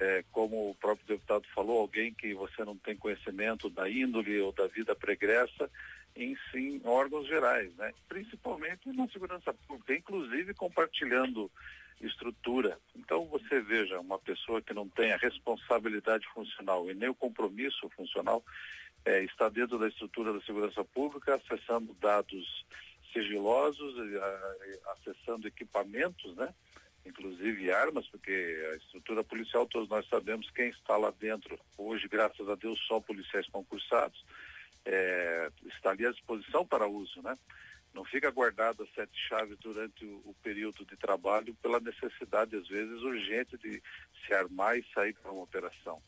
é, como o próprio deputado falou, alguém que você não tem conhecimento da índole ou da vida pregressa, em sim órgãos gerais, né? principalmente na segurança pública, inclusive compartilhando estrutura. Então você veja uma pessoa que não tem a responsabilidade funcional e nem o compromisso funcional é, está dentro da estrutura da segurança pública, acessando dados sigilosos, acessando equipamentos, né? Inclusive armas, porque a estrutura policial, todos nós sabemos quem está lá dentro, hoje, graças a Deus, só policiais concursados, é, está ali à disposição para uso, né? Não fica guardada sete chaves durante o, o, período de trabalho pela necessidade, às vezes, urgente de se armar e sair para uma operação.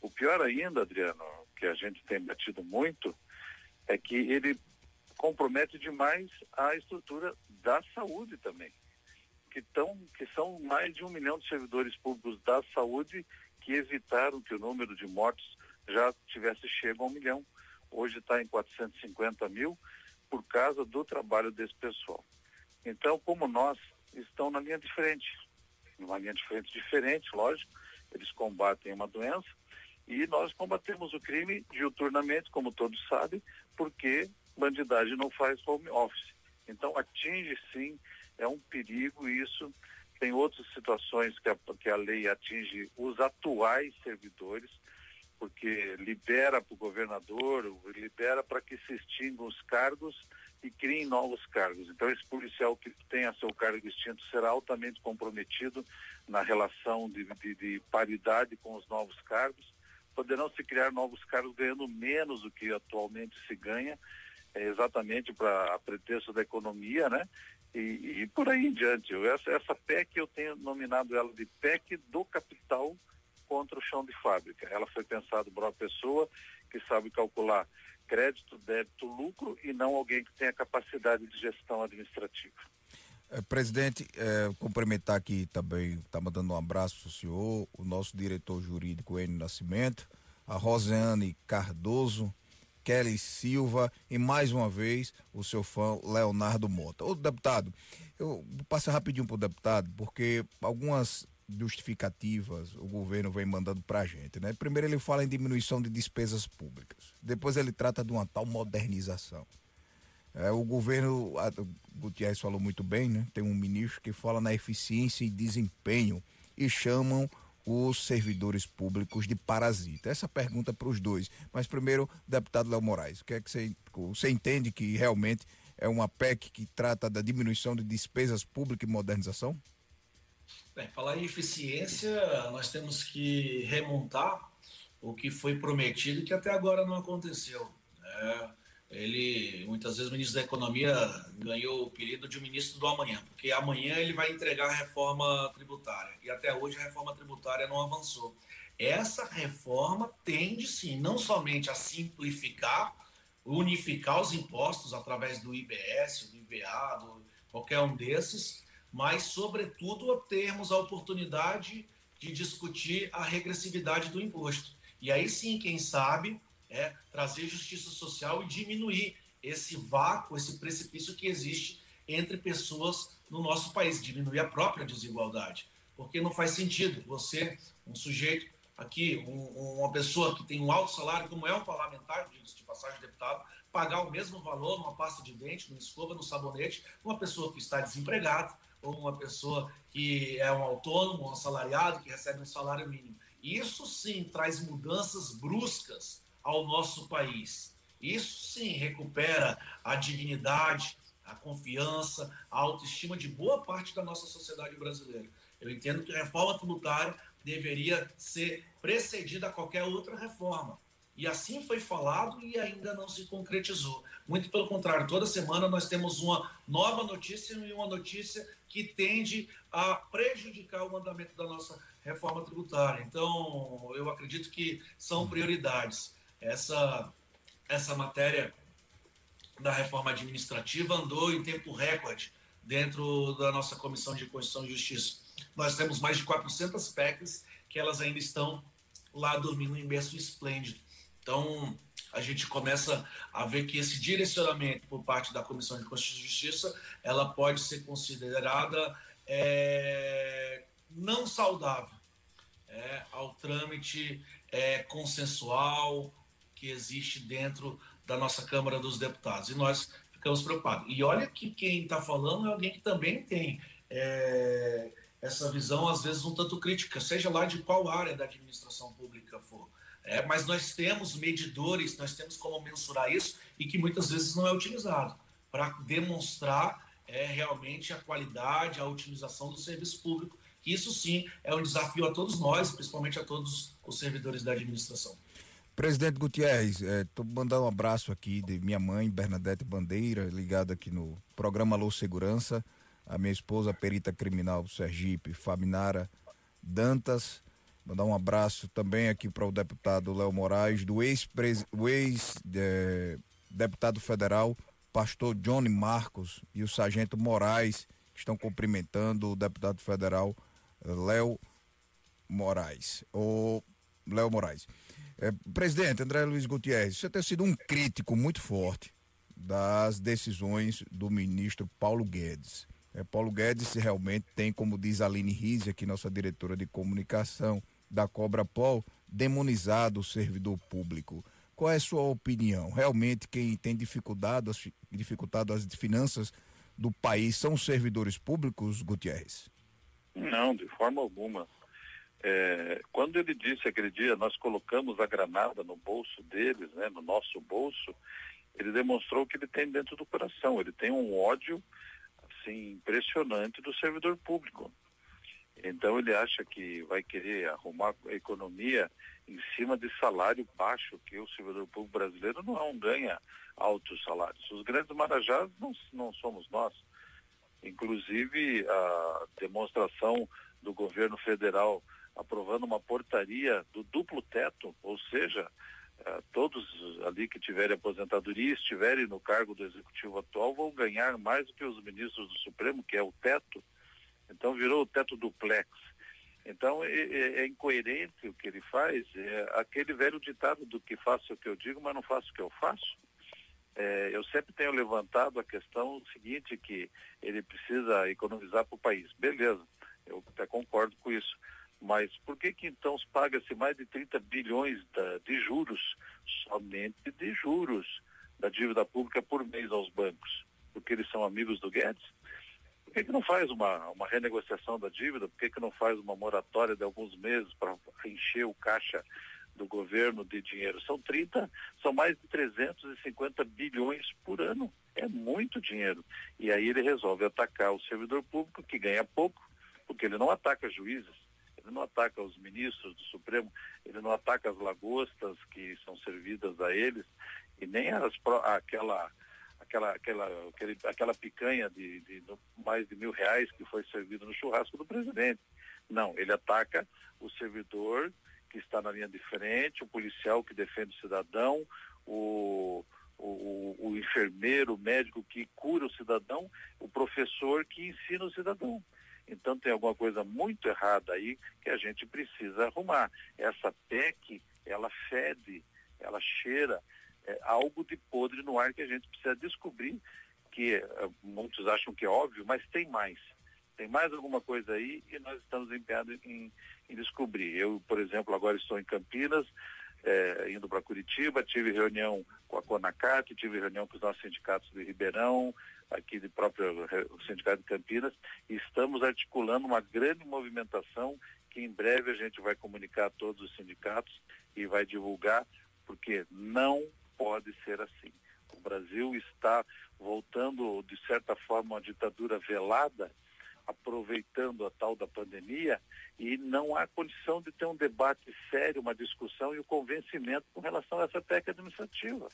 O pior ainda, Adriano, que a gente tem batido muito, é que ele compromete demais a estrutura da saúde também que, tão, que são mais de um milhão de servidores públicos da saúde que evitaram que o número de mortes já tivesse chego a um milhão. Hoje está em 450 mil por causa do trabalho desse pessoal. Então, como nós, estão na linha de frente. Numa linha de frente diferente, lógico, eles combatem uma doença e nós combatemos o crime diuturnamente, como todos sabem, porque bandidagem não faz home office. Então, atinge sim é um perigo isso. Tem outras situações que a, que a lei atinge os atuais servidores, porque libera para o governador, libera para que se extingam os cargos e criem novos cargos. Então, esse policial que tenha seu cargo extinto será altamente comprometido na relação de, de, de paridade com os novos cargos. Poderão se criar novos cargos ganhando menos do que atualmente se ganha, é exatamente para pretexto da economia, né? E, e, por aí em diante. Essa, essa PEC eu tenho nominado ela de PEC do capital contra o chão de fábrica. Ela foi pensada por uma pessoa que sabe calcular crédito, débito, lucro e não alguém que tenha capacidade de gestão administrativa. É, presidente, é, cumprimentar aqui também, está mandando um abraço para o senhor, o nosso diretor jurídico N Nascimento, a Rosiane Cardoso, Kelly Silva e mais uma vez o seu fã Leonardo Mota. Ô deputado, eu passar rapidinho pro deputado, porque algumas justificativas o governo vem mandando para a gente, né? Primeiro ele fala em diminuição de despesas públicas, depois ele trata de uma tal modernização. É, o governo, a, o Gutierrez falou muito bem, né? Tem um ministro que fala na eficiência e desempenho e chamam os servidores públicos de parasita? Essa pergunta para os dois. Mas primeiro, deputado Léo Moraes, o que é que você, você entende que realmente é uma PEC que trata da diminuição de despesas públicas e modernização? Bem, falar em eficiência, nós temos que remontar o que foi prometido e que até agora não aconteceu. Né? Ele muitas vezes o ministro da Economia ganhou o apelido de ministro do amanhã, porque amanhã ele vai entregar a reforma tributária e até hoje a reforma tributária não avançou. Essa reforma tende sim não somente a simplificar, unificar os impostos através do IBS, do IVA, do, qualquer um desses, mas sobretudo a termos a oportunidade de discutir a regressividade do imposto. E aí sim, quem sabe, é trazer justiça social e diminuir esse vácuo, esse precipício que existe entre pessoas no nosso país, diminuir a própria desigualdade. Porque não faz sentido você, um sujeito aqui, um, uma pessoa que tem um alto salário, como é um parlamentar, de passagem deputado, pagar o mesmo valor numa pasta de dente, numa escova, no sabonete, uma pessoa que está desempregada, ou uma pessoa que é um autônomo, um assalariado, que recebe um salário mínimo. Isso sim traz mudanças bruscas ao nosso país. Isso sim recupera a dignidade, a confiança, a autoestima de boa parte da nossa sociedade brasileira. Eu entendo que a reforma tributária deveria ser precedida a qualquer outra reforma. E assim foi falado e ainda não se concretizou. Muito pelo contrário, toda semana nós temos uma nova notícia e uma notícia que tende a prejudicar o andamento da nossa reforma tributária. Então, eu acredito que são prioridades. Essa, essa matéria da reforma administrativa andou em tempo recorde dentro da nossa Comissão de Constituição e Justiça. Nós temos mais de 400 PECs que elas ainda estão lá dormindo em berço esplêndido. Então, a gente começa a ver que esse direcionamento por parte da Comissão de Constituição e Justiça, ela pode ser considerada é, não saudável é, ao trâmite é, consensual que existe dentro da nossa Câmara dos Deputados. E nós ficamos preocupados. E olha que quem está falando é alguém que também tem é, essa visão, às vezes, um tanto crítica, seja lá de qual área da administração pública for. É, mas nós temos medidores, nós temos como mensurar isso e que muitas vezes não é utilizado para demonstrar é, realmente a qualidade, a utilização do serviço público, isso sim é um desafio a todos nós, principalmente a todos os servidores da administração. Presidente Gutierrez, é, mandando um abraço aqui de minha mãe, Bernadette Bandeira, ligada aqui no programa Alô Segurança, a minha esposa, perita criminal Sergipe, Fabinara Dantas, Mandar um abraço também aqui para o deputado Léo Moraes, do ex-deputado ex, é, federal, pastor Johnny Marcos e o sargento Moraes, que estão cumprimentando o deputado federal eh, Léo Moraes. O Léo Moraes. É, presidente André Luiz Gutierrez, você tem sido um crítico muito forte das decisões do ministro Paulo Guedes. É, Paulo Guedes realmente tem, como diz Aline Rizzi, aqui nossa diretora de comunicação, da Cobra Pol demonizado o servidor público. Qual é a sua opinião? Realmente quem tem dificuldade, dificultado as finanças do país são os servidores públicos, Gutierrez? Não, de forma alguma. É, quando ele disse aquele dia, nós colocamos a granada no bolso deles, né, no nosso bolso, ele demonstrou que ele tem dentro do coração. Ele tem um ódio assim impressionante do servidor público. Então ele acha que vai querer arrumar a economia em cima de salário baixo, que o servidor público brasileiro não é ganha altos salários. Os grandes marajás não, não somos nós. Inclusive a demonstração do governo federal aprovando uma portaria do duplo teto, ou seja, eh, todos ali que tiverem aposentadoria estiverem no cargo do executivo atual vão ganhar mais do que os ministros do Supremo, que é o teto então virou o teto duplex. Então é, é, é, incoerente o que ele faz, é aquele velho ditado do que faço o que eu digo, mas não faço o que eu faço. É, eu sempre tenho levantado a questão seguinte, que ele precisa economizar para o país. Beleza, eu até concordo com isso. Mas por que que então paga-se mais de 30 bilhões da, de juros, somente de juros, da dívida pública por mês aos bancos? Porque eles são amigos do Guedes? que, que não faz uma, uma renegociação da dívida? Por que, que não faz uma moratória de alguns meses para encher o caixa do governo de dinheiro? São 30, são mais de 350 bilhões por ano. É muito dinheiro. E aí ele resolve atacar o servidor público, que ganha pouco, porque ele não ataca juízes, ele não ataca os ministros do Supremo, ele não ataca as lagostas que são servidas a eles, e nem as, aquela aquela, aquela, aquele, aquela picanha de, de, de mais de mil reais que foi servido no churrasco do presidente. Não, ele ataca o servidor que está na linha de frente, o policial que defende o cidadão, o, o, o, enfermeiro, o médico que cura o cidadão, o professor que ensina o cidadão. Então tem alguma coisa muito errada aí que a gente precisa arrumar. Essa PEC, ela fede ela cheira é, algo de podre no ar que a gente precisa descobrir, que é, muitos acham que é óbvio, mas tem mais. Tem mais alguma coisa aí e nós estamos empenhados em, em descobrir. Eu, por exemplo, agora estou em Campinas, é, indo para Curitiba, tive reunião com a Conacat, tive reunião com os nossos sindicatos de Ribeirão, aqui de próprio Sindicato de Campinas, e estamos articulando uma grande movimentação que em breve a gente vai comunicar a todos os sindicatos e vai divulgar, porque não pode ser assim. O Brasil está voltando, de certa forma, uma ditadura velada, aproveitando a tal da pandemia e não há condição de ter um debate sério, uma discussão e o um convencimento com relação a essa PEC administrativa.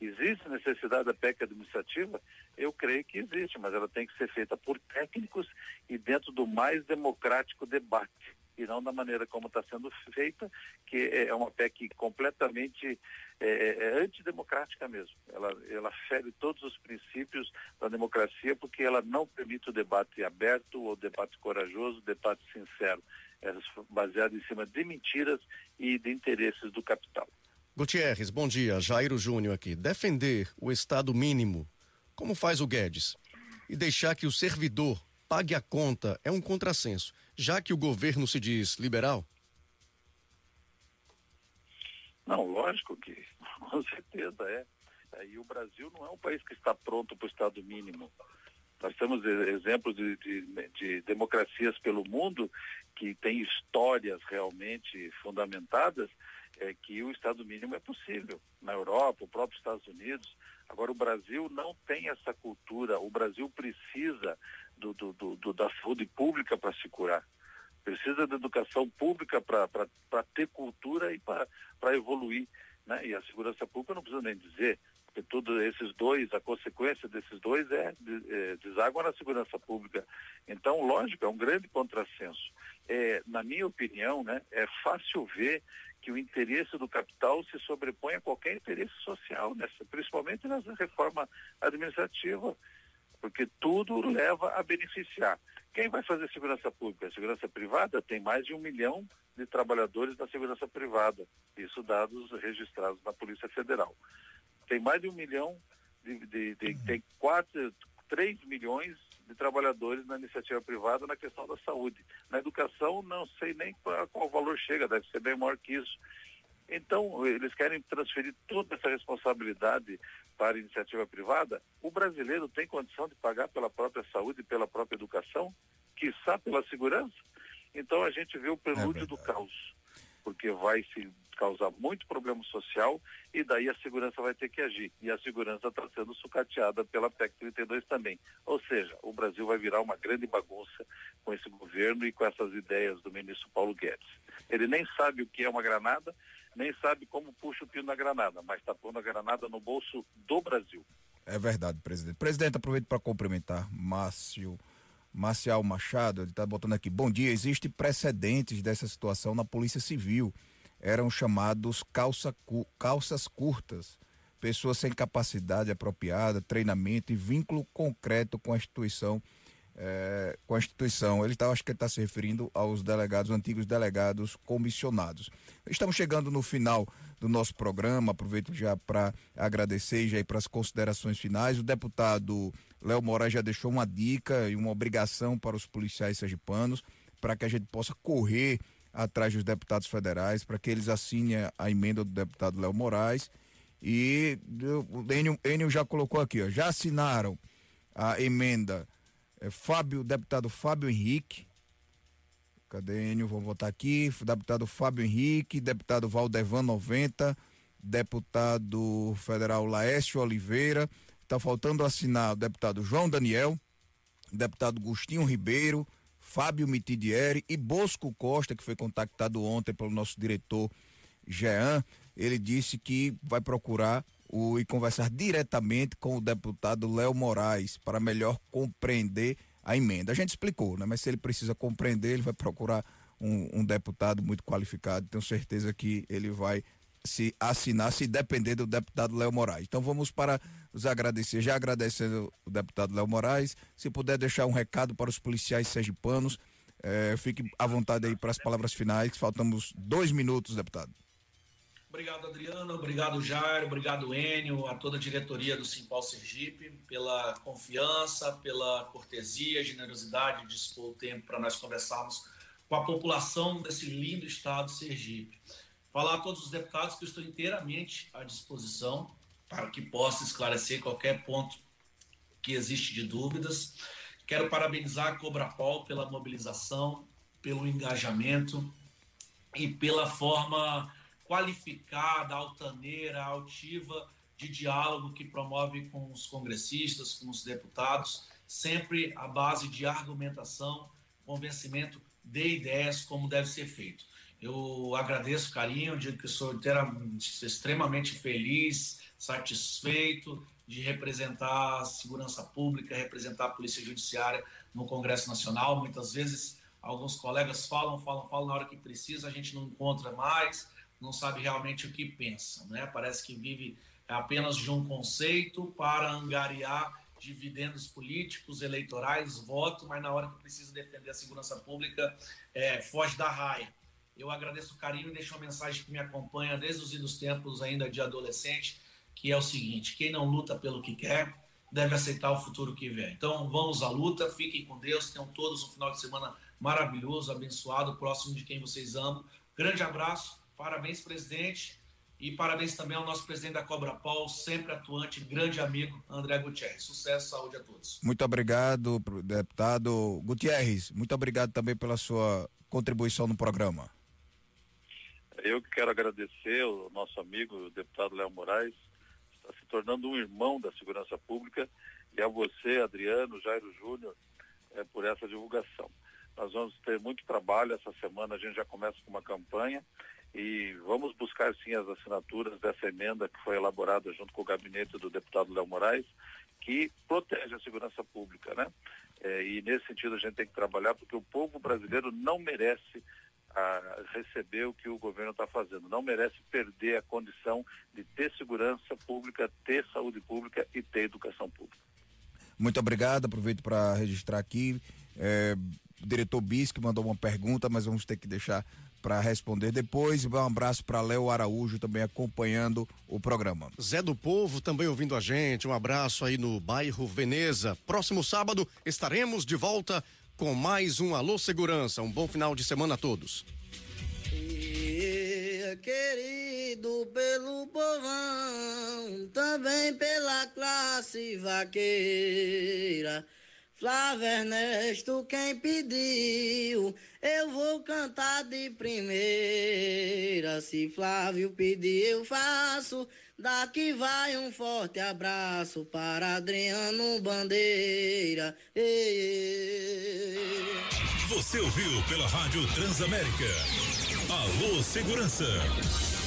Existe necessidade da PEC administrativa? Eu creio que existe, mas ela tem que ser feita por técnicos e dentro do mais democrático debate e não da maneira como está sendo feita, que é uma PEC completamente é, é, é, antidemocrática mesmo. Ela, ela fere todos os princípios da democracia porque ela não permite o debate aberto, o debate corajoso, o debate sincero. É baseado em cima de mentiras e de interesses do capital. Gutierrez, bom dia. Jairo Júnior aqui. Defender o Estado mínimo, como faz o Guedes, e deixar que o servidor pague a conta é um contrassenso, já que o governo se diz liberal? Não, lógico que, (laughs) com certeza é. E o Brasil não é um país que está pronto para o Estado mínimo. Nós temos exemplos de, de, de, democracias pelo mundo que têm histórias realmente fundamentadas é, que o Estado mínimo é possível. Na Europa, o próprio Estados Unidos. Agora, o Brasil não tem essa cultura. O Brasil precisa do, do, do, da saúde pública para se curar. Precisa da educação pública para ter cultura e para evoluir. Né? E a segurança pública não precisa nem dizer, porque todos esses dois, a consequência desses dois é, é deságua na segurança pública. Então, lógico, é um grande contrassenso. É, na minha opinião, né, é fácil ver que o interesse do capital se sobrepõe a qualquer interesse social, nessa, principalmente nessa reforma administrativa porque tudo leva a beneficiar. Quem vai fazer segurança pública? A segurança privada tem mais de um milhão de trabalhadores na segurança privada, isso dados registrados na Polícia Federal. Tem mais de um milhão, de, de, de uhum. tem quatro, três milhões de trabalhadores na iniciativa privada na questão da saúde. Na educação, não sei nem qual, qual valor chega, deve ser bem maior que isso. Então, eles querem transferir toda essa responsabilidade para a iniciativa privada. O brasileiro tem condição de pagar pela própria saúde e pela própria educação, quiçá pela segurança? Então, a gente vê o prelúdio é do caos, porque vai se causar muito problema social e daí a segurança vai ter que agir. E a segurança está sendo sucateada pela PEC 32 também. Ou seja, o Brasil vai virar uma grande bagunça com esse governo e com essas ideias do ministro Paulo Guedes. Ele nem sabe o que é uma granada, nem sabe como puxa o pino na granada, mas está pondo a granada no bolso do Brasil. É verdade, presidente. Presidente, aproveito para cumprimentar Márcio. Marcial Machado, ele está botando aqui. Bom dia, existe precedentes dessa situação na Polícia Civil. Eram chamados calça, calças curtas, pessoas sem capacidade apropriada, treinamento e vínculo concreto com a instituição é, com a instituição. Ele tá, acho que ele está se referindo aos delegados, antigos delegados comissionados. Estamos chegando no final do nosso programa. Aproveito já para agradecer já para as considerações finais. O deputado Léo Moraes já deixou uma dica e uma obrigação para os policiais sergipanos para que a gente possa correr atrás dos deputados federais, para que eles assinem a emenda do deputado Léo Moraes. E o Enio, Enio já colocou aqui, ó, já assinaram a emenda é, Fábio, deputado Fábio Henrique. Cadê Enio? Vou botar aqui. Deputado Fábio Henrique, deputado Valdevan 90, deputado federal Laércio Oliveira. Está faltando assinar o deputado João Daniel, deputado Gustinho Ribeiro, Fábio Mitidieri e Bosco Costa, que foi contactado ontem pelo nosso diretor Jean. Ele disse que vai procurar o, e conversar diretamente com o deputado Léo Moraes para melhor compreender a emenda. A gente explicou, né? Mas se ele precisa compreender, ele vai procurar um, um deputado muito qualificado. Tenho certeza que ele vai se assinar, se depender do deputado Léo Moraes. Então vamos para os agradecer, já agradecendo o deputado Léo Moraes, se puder deixar um recado para os policiais sergipanos, eh, fique à vontade aí para as palavras finais, faltamos dois minutos, deputado. Obrigado, Adriano. Obrigado, Jairo. Obrigado, Enio, a toda a diretoria do Simpal Sergipe, pela confiança, pela cortesia, generosidade de dispor o tempo para nós conversarmos com a população desse lindo estado Sergipe. Falar a todos os deputados que eu estou inteiramente à disposição para que possa esclarecer qualquer ponto que existe de dúvidas. Quero parabenizar a Cobrapol pela mobilização, pelo engajamento e pela forma qualificada, altaneira, altiva de diálogo que promove com os congressistas, com os deputados, sempre à base de argumentação, convencimento de ideias, como deve ser feito. Eu agradeço o carinho, digo que sou extremamente feliz, satisfeito de representar a segurança pública, representar a Polícia Judiciária no Congresso Nacional. Muitas vezes alguns colegas falam, falam, falam na hora que precisa, a gente não encontra mais, não sabe realmente o que pensa, né? Parece que vive apenas de um conceito para angariar dividendos políticos, eleitorais, voto, mas na hora que precisa defender a segurança pública, é, foge da raia. Eu agradeço o carinho e deixo uma mensagem que me acompanha desde os idos tempos ainda de adolescente, que é o seguinte: quem não luta pelo que quer, deve aceitar o futuro que vem. Então vamos à luta, fiquem com Deus, tenham todos um final de semana maravilhoso, abençoado, próximo de quem vocês amam. Grande abraço Parabéns, presidente. E parabéns também ao nosso presidente da Cobra Paul, sempre atuante, grande amigo, André Gutierrez. Sucesso, saúde a todos. Muito obrigado, deputado Gutierrez. Muito obrigado também pela sua contribuição no programa. Eu que quero agradecer ao nosso amigo, o deputado Léo Moraes, está se tornando um irmão da segurança pública, e a você, Adriano, Jairo Júnior, é, por essa divulgação. Nós vamos ter muito trabalho essa semana, a gente já começa com uma campanha e vamos buscar sim as assinaturas dessa emenda que foi elaborada junto com o gabinete do deputado Léo Moraes, que protege a segurança pública, né? É, e nesse sentido a gente tem que trabalhar porque o povo brasileiro não merece a receber o que o governo está fazendo, não merece perder a condição de ter segurança pública, ter saúde pública e ter educação pública. Muito obrigado, aproveito para registrar aqui. É, o diretor Bisque mandou uma pergunta, mas vamos ter que deixar para responder depois. Um abraço para Léo Araújo também acompanhando o programa. Zé do Povo também ouvindo a gente. Um abraço aí no bairro Veneza. Próximo sábado estaremos de volta com mais um Alô Segurança. Um bom final de semana a todos. Querido pelo povão, também pela classe vaqueira Flávio Ernesto, quem pediu, eu vou cantar de primeira. Se Flávio pedir, eu faço. Daqui vai um forte abraço para Adriano Bandeira. Ei, ei. Você ouviu pela Rádio Transamérica. Alô Segurança.